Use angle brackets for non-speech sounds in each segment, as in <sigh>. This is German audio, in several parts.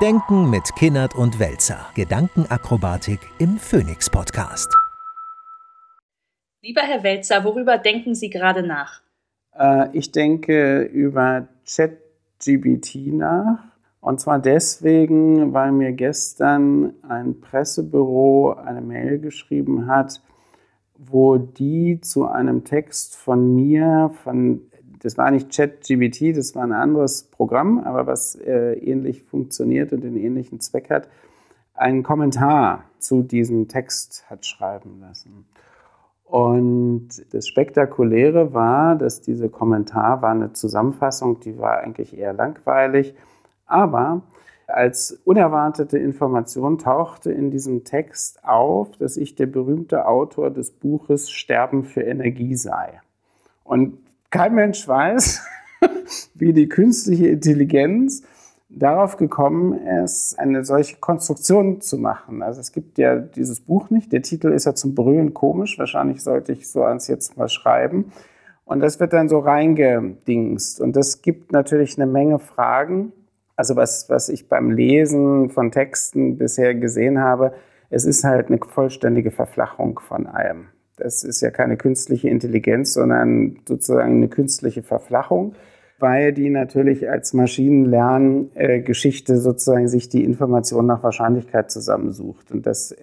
Denken mit Kinnert und Welzer. Gedankenakrobatik im Phoenix Podcast. Lieber Herr Welzer, worüber denken Sie gerade nach? Äh, ich denke über ChatGBT nach. Und zwar deswegen, weil mir gestern ein Pressebüro eine Mail geschrieben hat, wo die zu einem Text von mir, von das war nicht ChatGBT, das war ein anderes Programm, aber was äh, ähnlich funktioniert und den ähnlichen Zweck hat, einen Kommentar zu diesem Text hat schreiben lassen. Und das Spektakuläre war, dass dieser Kommentar war eine Zusammenfassung, die war eigentlich eher langweilig, aber als unerwartete Information tauchte in diesem Text auf, dass ich der berühmte Autor des Buches Sterben für Energie sei. Und kein Mensch weiß, <laughs> wie die künstliche Intelligenz darauf gekommen ist, eine solche Konstruktion zu machen. Also es gibt ja dieses Buch nicht. Der Titel ist ja zum Brüllen komisch. Wahrscheinlich sollte ich so eins jetzt mal schreiben. Und das wird dann so reingedingst. Und das gibt natürlich eine Menge Fragen. Also was, was ich beim Lesen von Texten bisher gesehen habe, es ist halt eine vollständige Verflachung von allem. Das ist ja keine künstliche Intelligenz, sondern sozusagen eine künstliche Verflachung, weil die natürlich als Maschinenlerngeschichte sozusagen sich die Information nach Wahrscheinlichkeit zusammensucht. Und das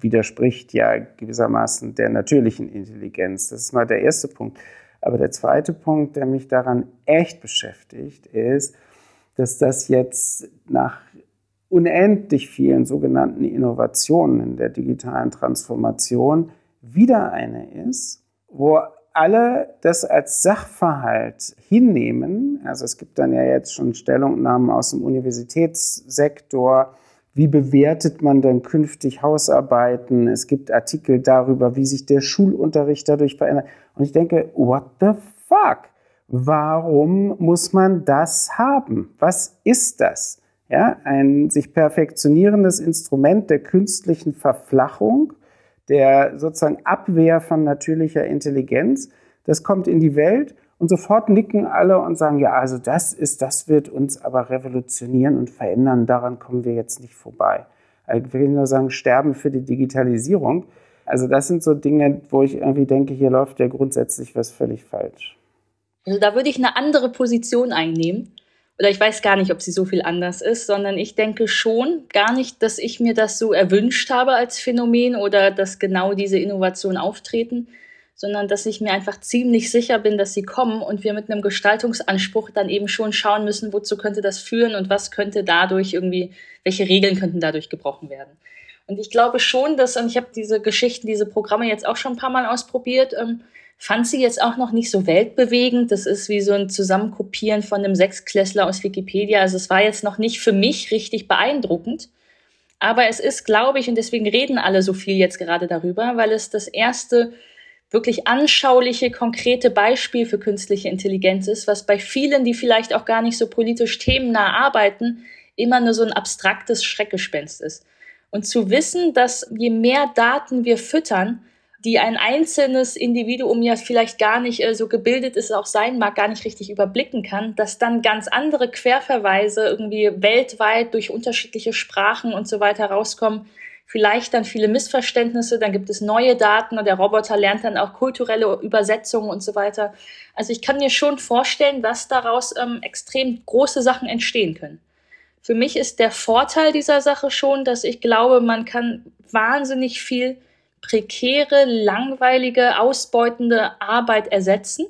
widerspricht ja gewissermaßen der natürlichen Intelligenz. Das ist mal der erste Punkt. Aber der zweite Punkt, der mich daran echt beschäftigt, ist, dass das jetzt nach unendlich vielen sogenannten Innovationen in der digitalen Transformation wieder eine ist, wo alle das als Sachverhalt hinnehmen. Also es gibt dann ja jetzt schon Stellungnahmen aus dem Universitätssektor. Wie bewertet man dann künftig Hausarbeiten? Es gibt Artikel darüber, wie sich der Schulunterricht dadurch verändert. Und ich denke, what the fuck? Warum muss man das haben? Was ist das? Ja, ein sich perfektionierendes Instrument der künstlichen Verflachung der sozusagen Abwehr von natürlicher Intelligenz. Das kommt in die Welt und sofort nicken alle und sagen, ja, also das ist, das wird uns aber revolutionieren und verändern. Daran kommen wir jetzt nicht vorbei. Ich will nur sagen, sterben für die Digitalisierung. Also das sind so Dinge, wo ich irgendwie denke, hier läuft ja grundsätzlich was völlig falsch. Also da würde ich eine andere Position einnehmen oder ich weiß gar nicht, ob sie so viel anders ist, sondern ich denke schon gar nicht, dass ich mir das so erwünscht habe als Phänomen oder dass genau diese Innovationen auftreten, sondern dass ich mir einfach ziemlich sicher bin, dass sie kommen und wir mit einem Gestaltungsanspruch dann eben schon schauen müssen, wozu könnte das führen und was könnte dadurch irgendwie, welche Regeln könnten dadurch gebrochen werden. Und ich glaube schon, dass, und ich habe diese Geschichten, diese Programme jetzt auch schon ein paar Mal ausprobiert, ähm, fand sie jetzt auch noch nicht so weltbewegend. Das ist wie so ein Zusammenkopieren von einem Sechsklässler aus Wikipedia. Also es war jetzt noch nicht für mich richtig beeindruckend. Aber es ist, glaube ich, und deswegen reden alle so viel jetzt gerade darüber, weil es das erste wirklich anschauliche, konkrete Beispiel für künstliche Intelligenz ist, was bei vielen, die vielleicht auch gar nicht so politisch themennah arbeiten, immer nur so ein abstraktes Schreckgespenst ist. Und zu wissen, dass je mehr Daten wir füttern, die ein einzelnes Individuum ja vielleicht gar nicht äh, so gebildet ist, auch sein mag, gar nicht richtig überblicken kann, dass dann ganz andere Querverweise irgendwie weltweit durch unterschiedliche Sprachen und so weiter rauskommen, vielleicht dann viele Missverständnisse, dann gibt es neue Daten und der Roboter lernt dann auch kulturelle Übersetzungen und so weiter. Also ich kann mir schon vorstellen, dass daraus ähm, extrem große Sachen entstehen können. Für mich ist der Vorteil dieser Sache schon, dass ich glaube, man kann wahnsinnig viel prekäre, langweilige, ausbeutende Arbeit ersetzen.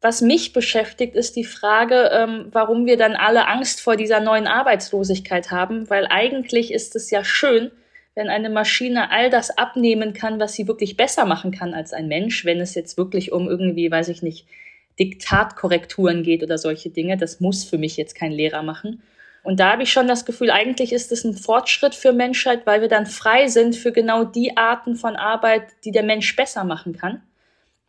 Was mich beschäftigt, ist die Frage, ähm, warum wir dann alle Angst vor dieser neuen Arbeitslosigkeit haben, weil eigentlich ist es ja schön, wenn eine Maschine all das abnehmen kann, was sie wirklich besser machen kann als ein Mensch, wenn es jetzt wirklich um irgendwie, weiß ich nicht, Diktatkorrekturen geht oder solche Dinge. Das muss für mich jetzt kein Lehrer machen. Und da habe ich schon das Gefühl, eigentlich ist es ein Fortschritt für Menschheit, weil wir dann frei sind für genau die Arten von Arbeit, die der Mensch besser machen kann.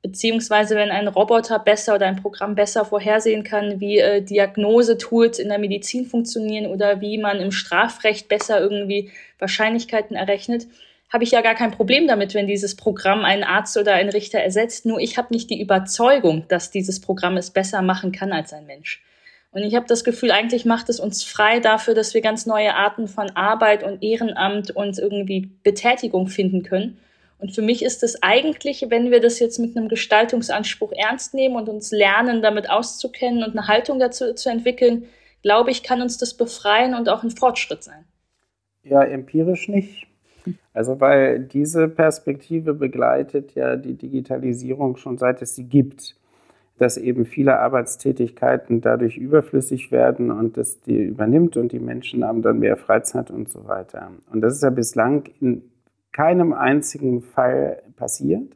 Beziehungsweise wenn ein Roboter besser oder ein Programm besser vorhersehen kann, wie äh, Diagnosetools in der Medizin funktionieren oder wie man im Strafrecht besser irgendwie Wahrscheinlichkeiten errechnet, habe ich ja gar kein Problem damit, wenn dieses Programm einen Arzt oder einen Richter ersetzt. Nur ich habe nicht die Überzeugung, dass dieses Programm es besser machen kann als ein Mensch. Und ich habe das Gefühl, eigentlich macht es uns frei dafür, dass wir ganz neue Arten von Arbeit und Ehrenamt und irgendwie Betätigung finden können. Und für mich ist das eigentlich, wenn wir das jetzt mit einem Gestaltungsanspruch ernst nehmen und uns lernen, damit auszukennen und eine Haltung dazu zu entwickeln, glaube ich, kann uns das befreien und auch ein Fortschritt sein. Ja, empirisch nicht. Also weil diese Perspektive begleitet ja die Digitalisierung schon seit es sie gibt, dass eben viele Arbeitstätigkeiten dadurch überflüssig werden und das die übernimmt und die Menschen haben dann mehr Freizeit und so weiter. Und das ist ja bislang in keinem einzigen Fall passiert,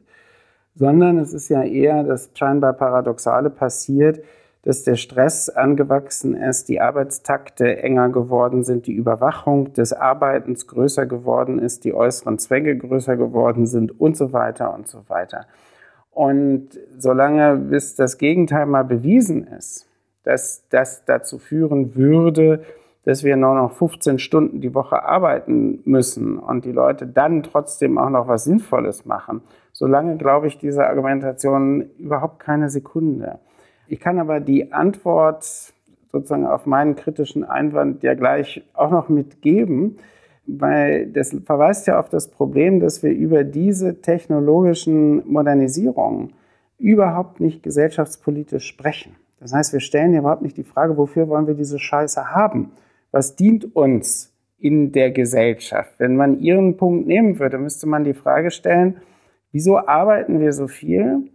sondern es ist ja eher das scheinbar Paradoxale passiert, dass der Stress angewachsen ist, die Arbeitstakte enger geworden sind, die Überwachung des Arbeitens größer geworden ist, die äußeren Zwänge größer geworden sind und so weiter und so weiter. Und solange bis das Gegenteil mal bewiesen ist, dass das dazu führen würde, dass wir nur noch 15 Stunden die Woche arbeiten müssen und die Leute dann trotzdem auch noch was Sinnvolles machen, solange glaube ich diese Argumentation überhaupt keine Sekunde. Ich kann aber die Antwort sozusagen auf meinen kritischen Einwand ja gleich auch noch mitgeben, weil das verweist ja auf das Problem, dass wir über diese technologischen Modernisierungen überhaupt nicht gesellschaftspolitisch sprechen. Das heißt, wir stellen ja überhaupt nicht die Frage, wofür wollen wir diese Scheiße haben? was dient uns in der Gesellschaft? Wenn man Ihren Punkt nehmen würde, müsste man die Frage stellen, wieso arbeiten wir so viel?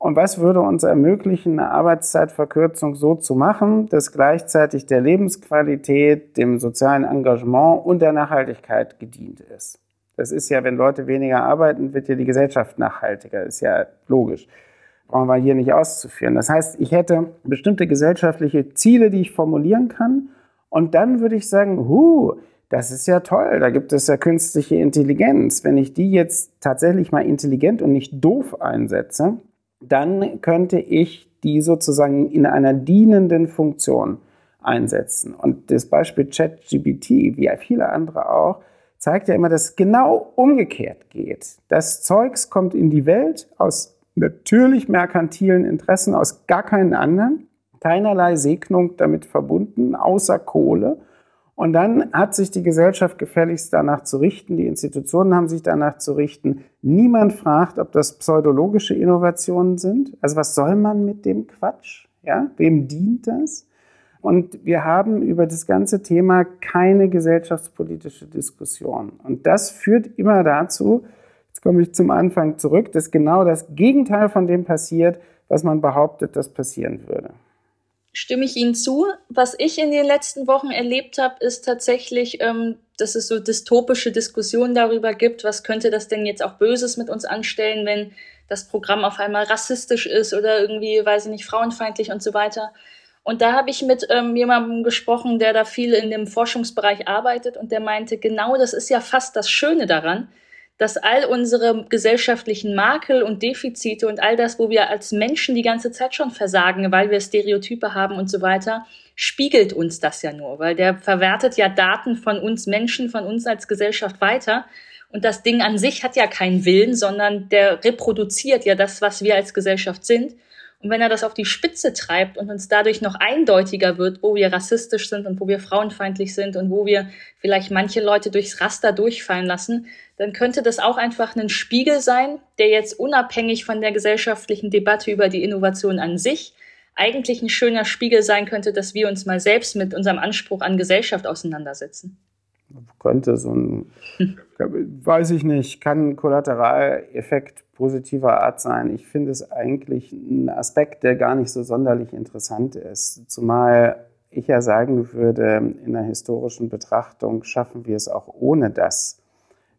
Und was würde uns ermöglichen, eine Arbeitszeitverkürzung so zu machen, dass gleichzeitig der Lebensqualität, dem sozialen Engagement und der Nachhaltigkeit gedient ist? Das ist ja, wenn Leute weniger arbeiten, wird ja die Gesellschaft nachhaltiger. Ist ja logisch. Brauchen wir hier nicht auszuführen. Das heißt, ich hätte bestimmte gesellschaftliche Ziele, die ich formulieren kann. Und dann würde ich sagen, hu, das ist ja toll, da gibt es ja künstliche Intelligenz. Wenn ich die jetzt tatsächlich mal intelligent und nicht doof einsetze, dann könnte ich die sozusagen in einer dienenden Funktion einsetzen. Und das Beispiel ChatGPT, wie viele andere auch, zeigt ja immer, dass es genau umgekehrt geht. Das Zeugs kommt in die Welt aus natürlich merkantilen Interessen, aus gar keinen anderen keinerlei Segnung damit verbunden, außer Kohle. Und dann hat sich die Gesellschaft gefälligst danach zu richten, die Institutionen haben sich danach zu richten. Niemand fragt, ob das pseudologische Innovationen sind. Also was soll man mit dem Quatsch? Ja, wem dient das? Und wir haben über das ganze Thema keine gesellschaftspolitische Diskussion. Und das führt immer dazu, jetzt komme ich zum Anfang zurück, dass genau das Gegenteil von dem passiert, was man behauptet, das passieren würde stimme ich Ihnen zu. Was ich in den letzten Wochen erlebt habe, ist tatsächlich, ähm, dass es so dystopische Diskussionen darüber gibt, was könnte das denn jetzt auch Böses mit uns anstellen, wenn das Programm auf einmal rassistisch ist oder irgendwie, weiß ich nicht, frauenfeindlich und so weiter. Und da habe ich mit ähm, jemandem gesprochen, der da viel in dem Forschungsbereich arbeitet und der meinte, genau das ist ja fast das Schöne daran, dass all unsere gesellschaftlichen Makel und Defizite und all das, wo wir als Menschen die ganze Zeit schon versagen, weil wir Stereotype haben und so weiter, spiegelt uns das ja nur, weil der verwertet ja Daten von uns Menschen, von uns als Gesellschaft weiter. Und das Ding an sich hat ja keinen Willen, sondern der reproduziert ja das, was wir als Gesellschaft sind. Und wenn er das auf die Spitze treibt und uns dadurch noch eindeutiger wird, wo wir rassistisch sind und wo wir frauenfeindlich sind und wo wir vielleicht manche Leute durchs Raster durchfallen lassen, dann könnte das auch einfach ein Spiegel sein, der jetzt unabhängig von der gesellschaftlichen Debatte über die Innovation an sich eigentlich ein schöner Spiegel sein könnte, dass wir uns mal selbst mit unserem Anspruch an Gesellschaft auseinandersetzen. Könnte so ein, <laughs> weiß ich nicht, kann ein Kollateraleffekt positiver Art sein. Ich finde es eigentlich ein Aspekt, der gar nicht so sonderlich interessant ist. Zumal ich ja sagen würde, in der historischen Betrachtung schaffen wir es auch ohne das,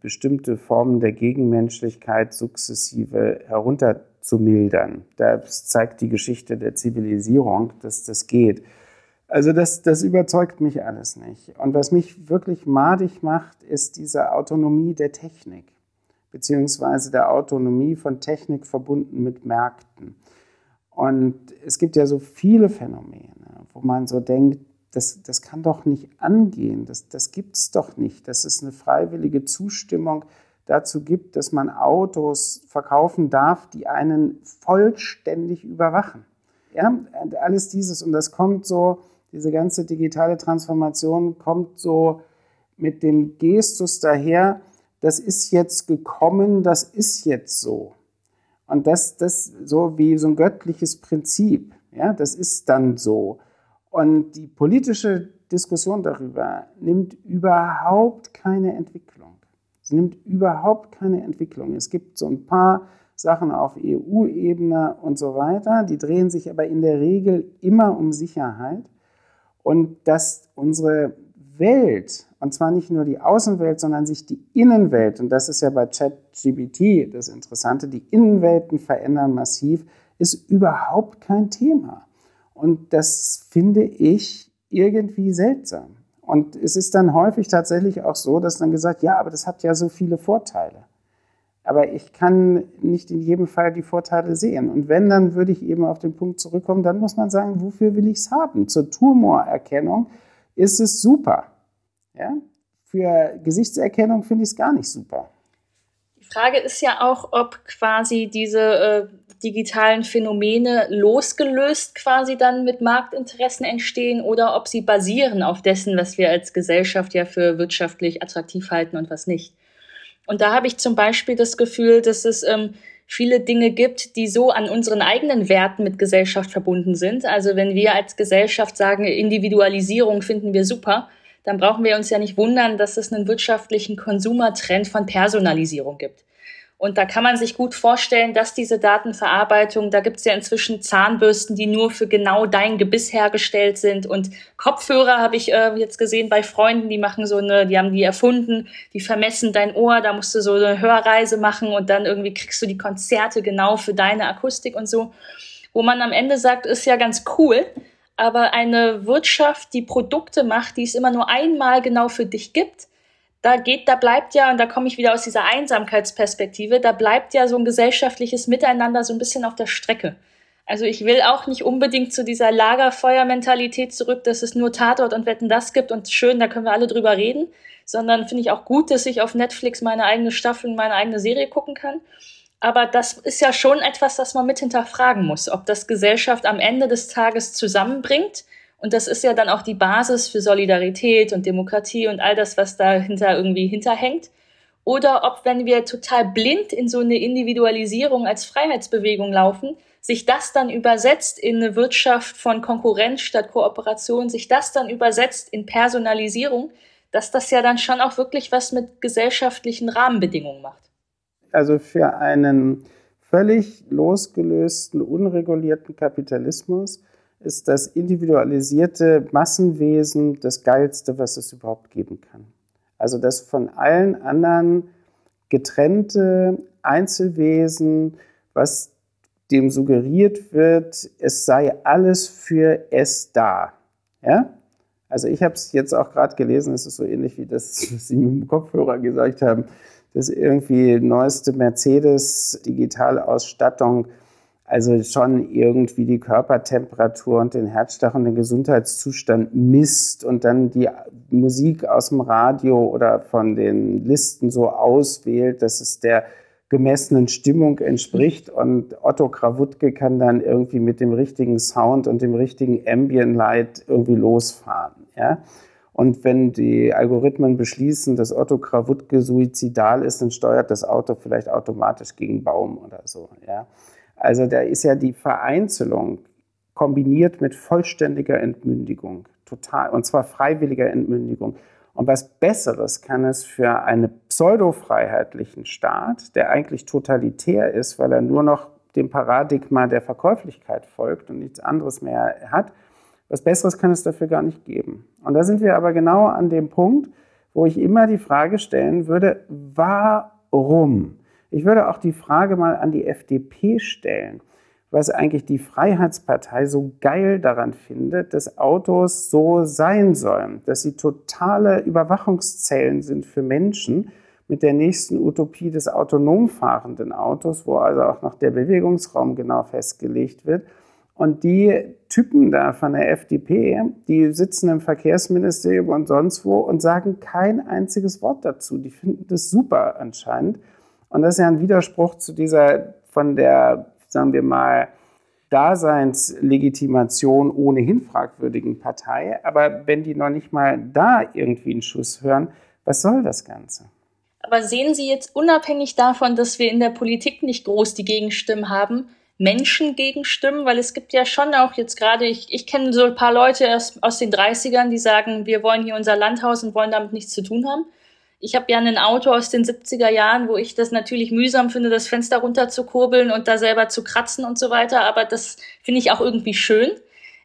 bestimmte Formen der Gegenmenschlichkeit sukzessive herunterzumildern. Das zeigt die Geschichte der Zivilisierung, dass das geht. Also das, das überzeugt mich alles nicht. Und was mich wirklich madig macht, ist diese Autonomie der Technik, beziehungsweise der Autonomie von Technik verbunden mit Märkten. Und es gibt ja so viele Phänomene, wo man so denkt, das, das kann doch nicht angehen, das, das gibt es doch nicht, dass es eine freiwillige Zustimmung dazu gibt, dass man Autos verkaufen darf, die einen vollständig überwachen. Ja, alles dieses und das kommt so, Diese ganze digitale Transformation kommt so mit dem Gestus daher, das ist jetzt gekommen, das ist jetzt so. Und das, das so wie so ein göttliches Prinzip, ja, das ist dann so. Und die politische Diskussion darüber nimmt überhaupt keine Entwicklung. Sie nimmt überhaupt keine Entwicklung. Es gibt so ein paar Sachen auf EU-Ebene und so weiter, die drehen sich aber in der Regel immer um Sicherheit und dass unsere Welt, und zwar nicht nur die Außenwelt, sondern sich die Innenwelt, und das ist ja bei ChatGBT das Interessante, die Innenwelten verändern massiv, ist überhaupt kein Thema. Und das finde ich irgendwie seltsam. Und es ist dann häufig tatsächlich auch so, dass dann gesagt, ja, aber das hat ja so viele Vorteile. Aber ich kann nicht in jedem Fall die Vorteile sehen. Und wenn, dann würde ich eben auf den Punkt zurückkommen, dann muss man sagen, wofür will ich es haben? Zur Tumorerkennung ist es super. Ja? Für Gesichtserkennung finde ich es gar nicht super. Die Frage ist ja auch, ob quasi diese äh, digitalen Phänomene losgelöst quasi dann mit Marktinteressen entstehen oder ob sie basieren auf dessen, was wir als Gesellschaft ja für wirtschaftlich attraktiv halten und was nicht. Und da habe ich zum Beispiel das Gefühl, dass es ähm, viele Dinge gibt, die so an unseren eigenen Werten mit Gesellschaft verbunden sind. Also wenn wir als Gesellschaft sagen, Individualisierung finden wir super, dann brauchen wir uns ja nicht wundern, dass es einen wirtschaftlichen Konsumertrend von Personalisierung gibt. Und da kann man sich gut vorstellen, dass diese Datenverarbeitung, da gibt es ja inzwischen Zahnbürsten, die nur für genau dein Gebiss hergestellt sind. Und Kopfhörer habe ich äh, jetzt gesehen bei Freunden, die machen so eine, die haben die erfunden, die vermessen dein Ohr, da musst du so eine Hörreise machen und dann irgendwie kriegst du die Konzerte genau für deine Akustik und so. Wo man am Ende sagt, ist ja ganz cool, aber eine Wirtschaft, die Produkte macht, die es immer nur einmal genau für dich gibt, da geht, da bleibt ja, und da komme ich wieder aus dieser Einsamkeitsperspektive, da bleibt ja so ein gesellschaftliches Miteinander so ein bisschen auf der Strecke. Also ich will auch nicht unbedingt zu dieser Lagerfeuermentalität zurück, dass es nur Tatort und Wetten das gibt und schön, da können wir alle drüber reden, sondern finde ich auch gut, dass ich auf Netflix meine eigene Staffel und meine eigene Serie gucken kann. Aber das ist ja schon etwas, das man mit hinterfragen muss, ob das Gesellschaft am Ende des Tages zusammenbringt und das ist ja dann auch die Basis für Solidarität und Demokratie und all das, was dahinter irgendwie hinterhängt. Oder ob, wenn wir total blind in so eine Individualisierung als Freiheitsbewegung laufen, sich das dann übersetzt in eine Wirtschaft von Konkurrenz statt Kooperation, sich das dann übersetzt in Personalisierung, dass das ja dann schon auch wirklich was mit gesellschaftlichen Rahmenbedingungen macht. Also für einen völlig losgelösten, unregulierten Kapitalismus ist das individualisierte Massenwesen das Geilste, was es überhaupt geben kann. Also das von allen anderen getrennte Einzelwesen, was dem suggeriert wird, es sei alles für es da. Ja? Also ich habe es jetzt auch gerade gelesen, es ist so ähnlich wie das, was Sie mit dem Kopfhörer gesagt haben, dass irgendwie neueste Mercedes-Digitalausstattung also schon irgendwie die Körpertemperatur und den Herzschlag und den Gesundheitszustand misst und dann die Musik aus dem Radio oder von den Listen so auswählt, dass es der gemessenen Stimmung entspricht und Otto Krawutke kann dann irgendwie mit dem richtigen Sound und dem richtigen Ambient Light irgendwie losfahren, ja. Und wenn die Algorithmen beschließen, dass Otto Krawutke suizidal ist, dann steuert das Auto vielleicht automatisch gegen Baum oder so, ja. Also da ist ja die Vereinzelung kombiniert mit vollständiger Entmündigung, total, und zwar freiwilliger Entmündigung. Und was Besseres kann es für einen pseudofreiheitlichen Staat, der eigentlich totalitär ist, weil er nur noch dem Paradigma der Verkäuflichkeit folgt und nichts anderes mehr hat, was Besseres kann es dafür gar nicht geben. Und da sind wir aber genau an dem Punkt, wo ich immer die Frage stellen würde, warum? Ich würde auch die Frage mal an die FDP stellen, was eigentlich die Freiheitspartei so geil daran findet, dass Autos so sein sollen, dass sie totale Überwachungszellen sind für Menschen mit der nächsten Utopie des autonom fahrenden Autos, wo also auch noch der Bewegungsraum genau festgelegt wird. Und die Typen da von der FDP, die sitzen im Verkehrsministerium und sonst wo und sagen kein einziges Wort dazu. Die finden das super anscheinend. Und das ist ja ein Widerspruch zu dieser von der, sagen wir mal, Daseinslegitimation ohnehin fragwürdigen Partei. Aber wenn die noch nicht mal da irgendwie einen Schuss hören, was soll das Ganze? Aber sehen Sie jetzt unabhängig davon, dass wir in der Politik nicht groß die Gegenstimmen haben, Menschen gegenstimmen? Weil es gibt ja schon auch jetzt gerade, ich, ich kenne so ein paar Leute aus, aus den 30ern, die sagen, wir wollen hier unser Landhaus und wollen damit nichts zu tun haben. Ich habe ja ein Auto aus den 70er Jahren, wo ich das natürlich mühsam finde, das Fenster runter zu kurbeln und da selber zu kratzen und so weiter. Aber das finde ich auch irgendwie schön.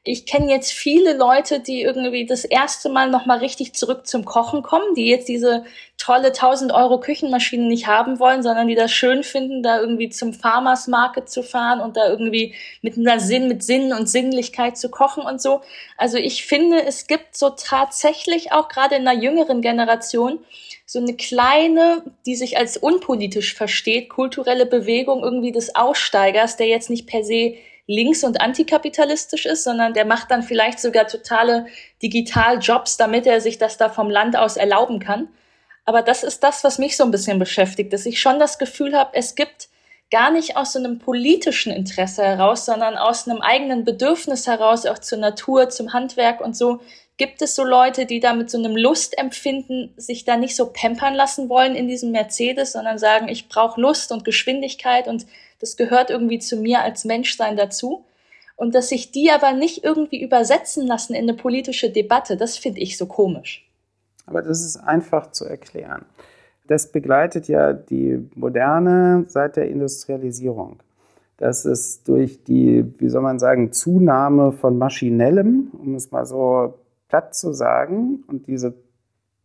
Ich kenne jetzt viele Leute, die irgendwie das erste Mal nochmal richtig zurück zum Kochen kommen, die jetzt diese tolle 1000 Euro Küchenmaschine nicht haben wollen, sondern die das schön finden, da irgendwie zum Farmers Market zu fahren und da irgendwie mit einer Sinn, mit Sinn und Sinnlichkeit zu kochen und so. Also ich finde, es gibt so tatsächlich auch gerade in einer jüngeren Generation so eine kleine, die sich als unpolitisch versteht, kulturelle Bewegung irgendwie des Aussteigers, der jetzt nicht per se links- und antikapitalistisch ist, sondern der macht dann vielleicht sogar totale Digitaljobs, damit er sich das da vom Land aus erlauben kann. Aber das ist das, was mich so ein bisschen beschäftigt, dass ich schon das Gefühl habe, es gibt gar nicht aus so einem politischen Interesse heraus, sondern aus einem eigenen Bedürfnis heraus, auch zur Natur, zum Handwerk und so, Gibt es so Leute, die da mit so einem Lustempfinden sich da nicht so pampern lassen wollen in diesem Mercedes, sondern sagen, ich brauche Lust und Geschwindigkeit und das gehört irgendwie zu mir als Menschsein dazu? Und dass sich die aber nicht irgendwie übersetzen lassen in eine politische Debatte, das finde ich so komisch. Aber das ist einfach zu erklären. Das begleitet ja die Moderne seit der Industrialisierung dass es durch die, wie soll man sagen, Zunahme von Maschinellem, um es mal so platt zu sagen, und diese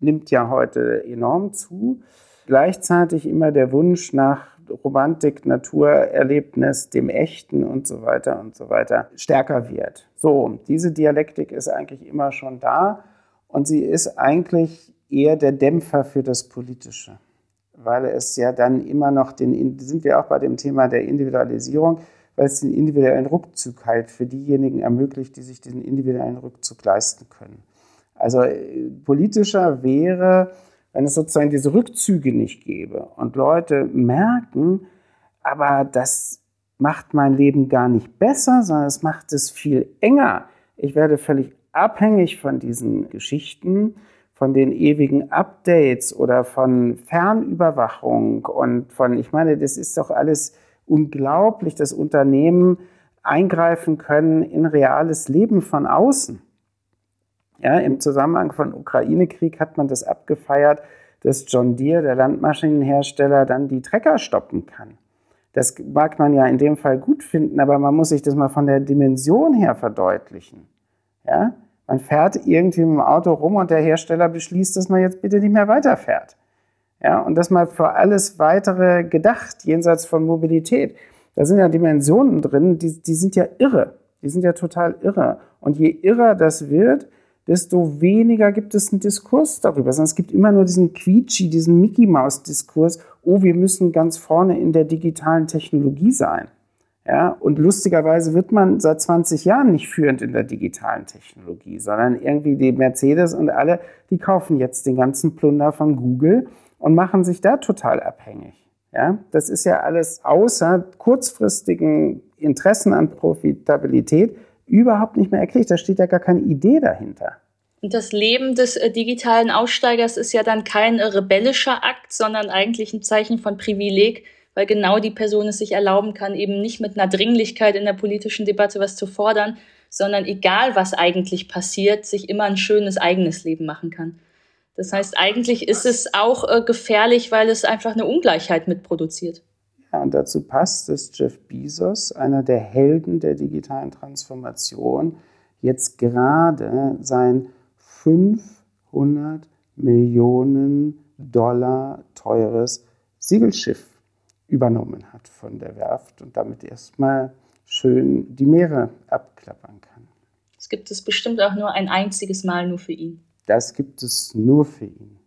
nimmt ja heute enorm zu, gleichzeitig immer der Wunsch nach Romantik, Naturerlebnis, dem Echten und so weiter und so weiter stärker wird. So, diese Dialektik ist eigentlich immer schon da und sie ist eigentlich eher der Dämpfer für das Politische, weil es ja dann immer noch den, sind wir auch bei dem Thema der Individualisierung, weil es den individuellen Rückzug halt für diejenigen ermöglicht, die sich diesen individuellen Rückzug leisten können. Also äh, politischer wäre, wenn es sozusagen diese Rückzüge nicht gäbe und Leute merken, aber das macht mein Leben gar nicht besser, sondern es macht es viel enger. Ich werde völlig abhängig von diesen Geschichten, von den ewigen Updates oder von Fernüberwachung und von, ich meine, das ist doch alles unglaublich, dass Unternehmen eingreifen können in reales Leben von außen. Ja, Im Zusammenhang von Ukraine-Krieg hat man das abgefeiert, dass John Deere, der Landmaschinenhersteller, dann die Trecker stoppen kann. Das mag man ja in dem Fall gut finden, aber man muss sich das mal von der Dimension her verdeutlichen. Ja? Man fährt irgendwie mit dem Auto rum und der Hersteller beschließt, dass man jetzt bitte nicht mehr weiterfährt. Ja, und das mal für alles weitere gedacht, jenseits von Mobilität. Da sind ja Dimensionen drin, die, die sind ja irre. Die sind ja total irre. Und je irrer das wird, desto weniger gibt es einen Diskurs darüber. Sondern es gibt immer nur diesen Quietschi, diesen Mickey-Maus-Diskurs, oh, wir müssen ganz vorne in der digitalen Technologie sein. Ja, und lustigerweise wird man seit 20 Jahren nicht führend in der digitalen Technologie, sondern irgendwie die Mercedes und alle, die kaufen jetzt den ganzen Plunder von Google und machen sich da total abhängig. Ja, das ist ja alles außer kurzfristigen Interessen an Profitabilität überhaupt nicht mehr erklärt. Da steht ja gar keine Idee dahinter. Und das Leben des äh, digitalen Aussteigers ist ja dann kein äh, rebellischer Akt, sondern eigentlich ein Zeichen von Privileg, weil genau die Person es sich erlauben kann, eben nicht mit einer Dringlichkeit in der politischen Debatte was zu fordern, sondern egal was eigentlich passiert, sich immer ein schönes eigenes Leben machen kann. Das heißt, eigentlich ist es auch äh, gefährlich, weil es einfach eine Ungleichheit mitproduziert. Ja, und dazu passt, dass Jeff Bezos, einer der Helden der digitalen Transformation, jetzt gerade sein 500 Millionen Dollar teures Segelschiff übernommen hat von der Werft und damit erstmal schön die Meere abklappern kann. Es gibt es bestimmt auch nur ein einziges Mal nur für ihn. Das gibt es nur für ihn.